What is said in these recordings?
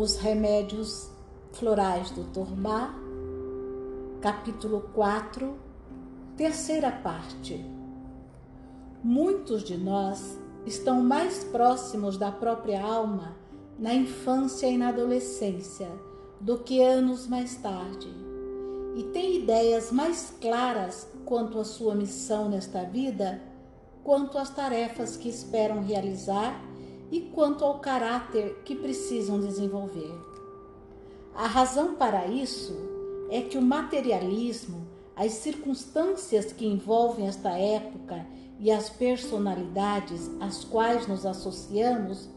Os Remédios Florais do Torbá, capítulo 4, terceira parte. Muitos de nós estão mais próximos da própria alma na infância e na adolescência do que anos mais tarde, e têm ideias mais claras quanto à sua missão nesta vida, quanto às tarefas que esperam realizar e quanto ao caráter que precisam desenvolver. A razão para isso é que o materialismo, as circunstâncias que envolvem esta época e as personalidades às quais nos associamos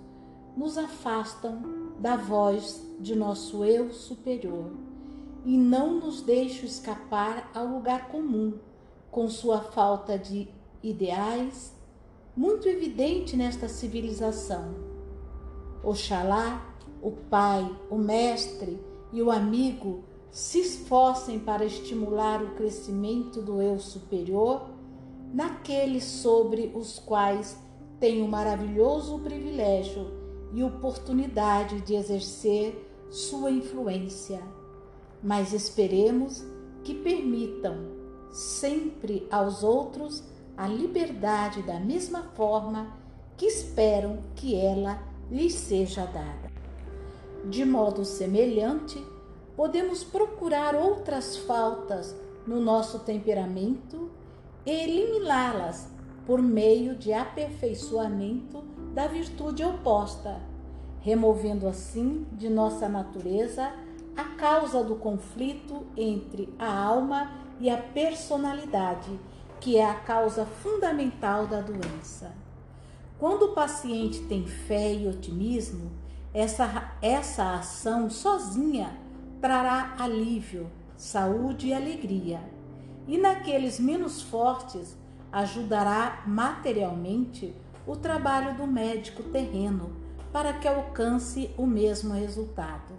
nos afastam da voz de nosso eu superior e não nos deixam escapar ao lugar comum com sua falta de ideais, muito evidente nesta civilização. Oxalá o pai, o mestre e o amigo se esforcem para estimular o crescimento do eu superior naqueles sobre os quais tem o maravilhoso privilégio e oportunidade de exercer sua influência. Mas esperemos que permitam sempre aos outros a liberdade da mesma forma que esperam que ela lhes seja dada. De modo semelhante, podemos procurar outras faltas no nosso temperamento e eliminá-las por meio de aperfeiçoamento da virtude oposta, removendo assim de nossa natureza a causa do conflito entre a alma e a personalidade que é a causa fundamental da doença. Quando o paciente tem fé e otimismo, essa, essa ação sozinha trará alívio, saúde e alegria. E naqueles menos fortes, ajudará materialmente o trabalho do médico terreno para que alcance o mesmo resultado.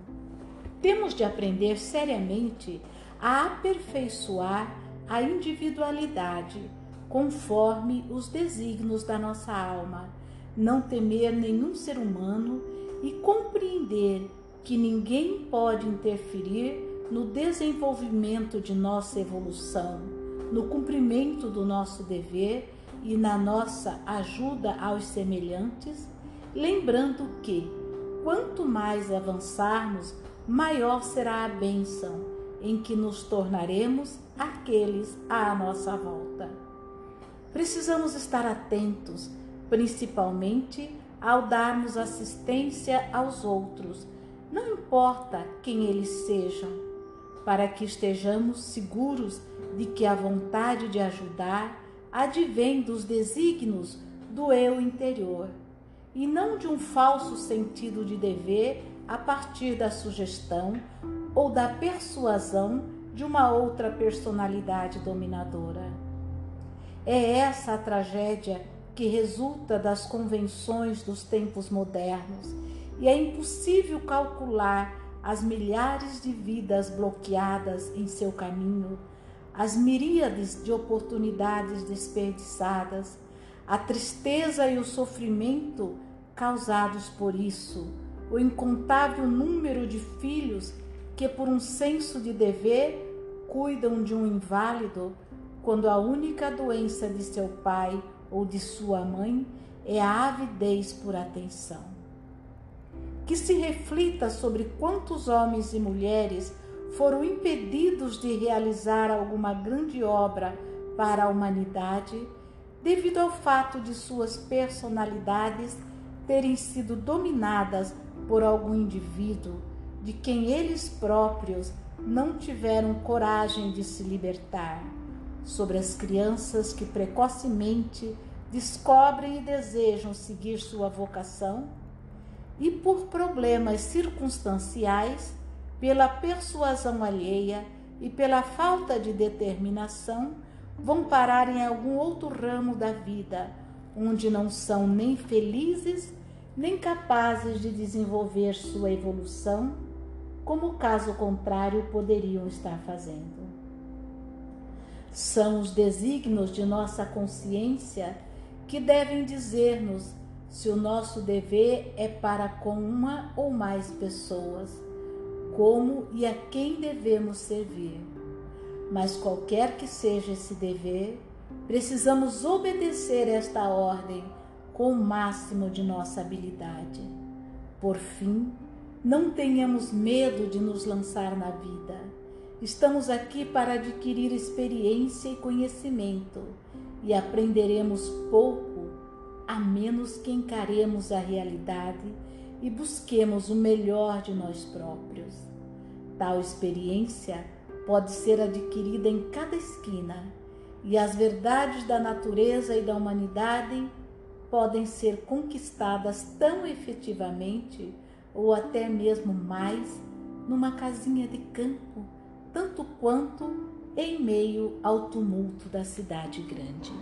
Temos de aprender seriamente a aperfeiçoar a individualidade conforme os desígnios da nossa alma, não temer nenhum ser humano e compreender que ninguém pode interferir no desenvolvimento de nossa evolução, no cumprimento do nosso dever e na nossa ajuda aos semelhantes, lembrando que, quanto mais avançarmos, maior será a bênção em que nos tornaremos aqueles à nossa volta. Precisamos estar atentos, principalmente ao darmos assistência aos outros, não importa quem eles sejam, para que estejamos seguros de que a vontade de ajudar advém dos desígnios do eu interior e não de um falso sentido de dever a partir da sugestão ou da persuasão de uma outra personalidade dominadora. É essa a tragédia que resulta das convenções dos tempos modernos e é impossível calcular as milhares de vidas bloqueadas em seu caminho, as miríades de oportunidades desperdiçadas, a tristeza e o sofrimento causados por isso, o incontável número de filhos que, por um senso de dever, cuidam de um inválido quando a única doença de seu pai ou de sua mãe é a avidez por atenção. Que se reflita sobre quantos homens e mulheres foram impedidos de realizar alguma grande obra para a humanidade devido ao fato de suas personalidades terem sido dominadas por algum indivíduo de quem eles próprios não tiveram coragem de se libertar, sobre as crianças que precocemente descobrem e desejam seguir sua vocação, e por problemas circunstanciais, pela persuasão alheia e pela falta de determinação, vão parar em algum outro ramo da vida, onde não são nem felizes nem capazes de desenvolver sua evolução como caso contrário poderiam estar fazendo. São os desígnios de nossa consciência que devem dizer-nos se o nosso dever é para com uma ou mais pessoas, como e a quem devemos servir. Mas qualquer que seja esse dever, precisamos obedecer esta ordem com o máximo de nossa habilidade. Por fim, não tenhamos medo de nos lançar na vida. Estamos aqui para adquirir experiência e conhecimento e aprenderemos pouco a menos que encaremos a realidade e busquemos o melhor de nós próprios. Tal experiência pode ser adquirida em cada esquina e as verdades da natureza e da humanidade podem ser conquistadas tão efetivamente ou até mesmo mais numa casinha de campo, tanto quanto em meio ao tumulto da cidade grande.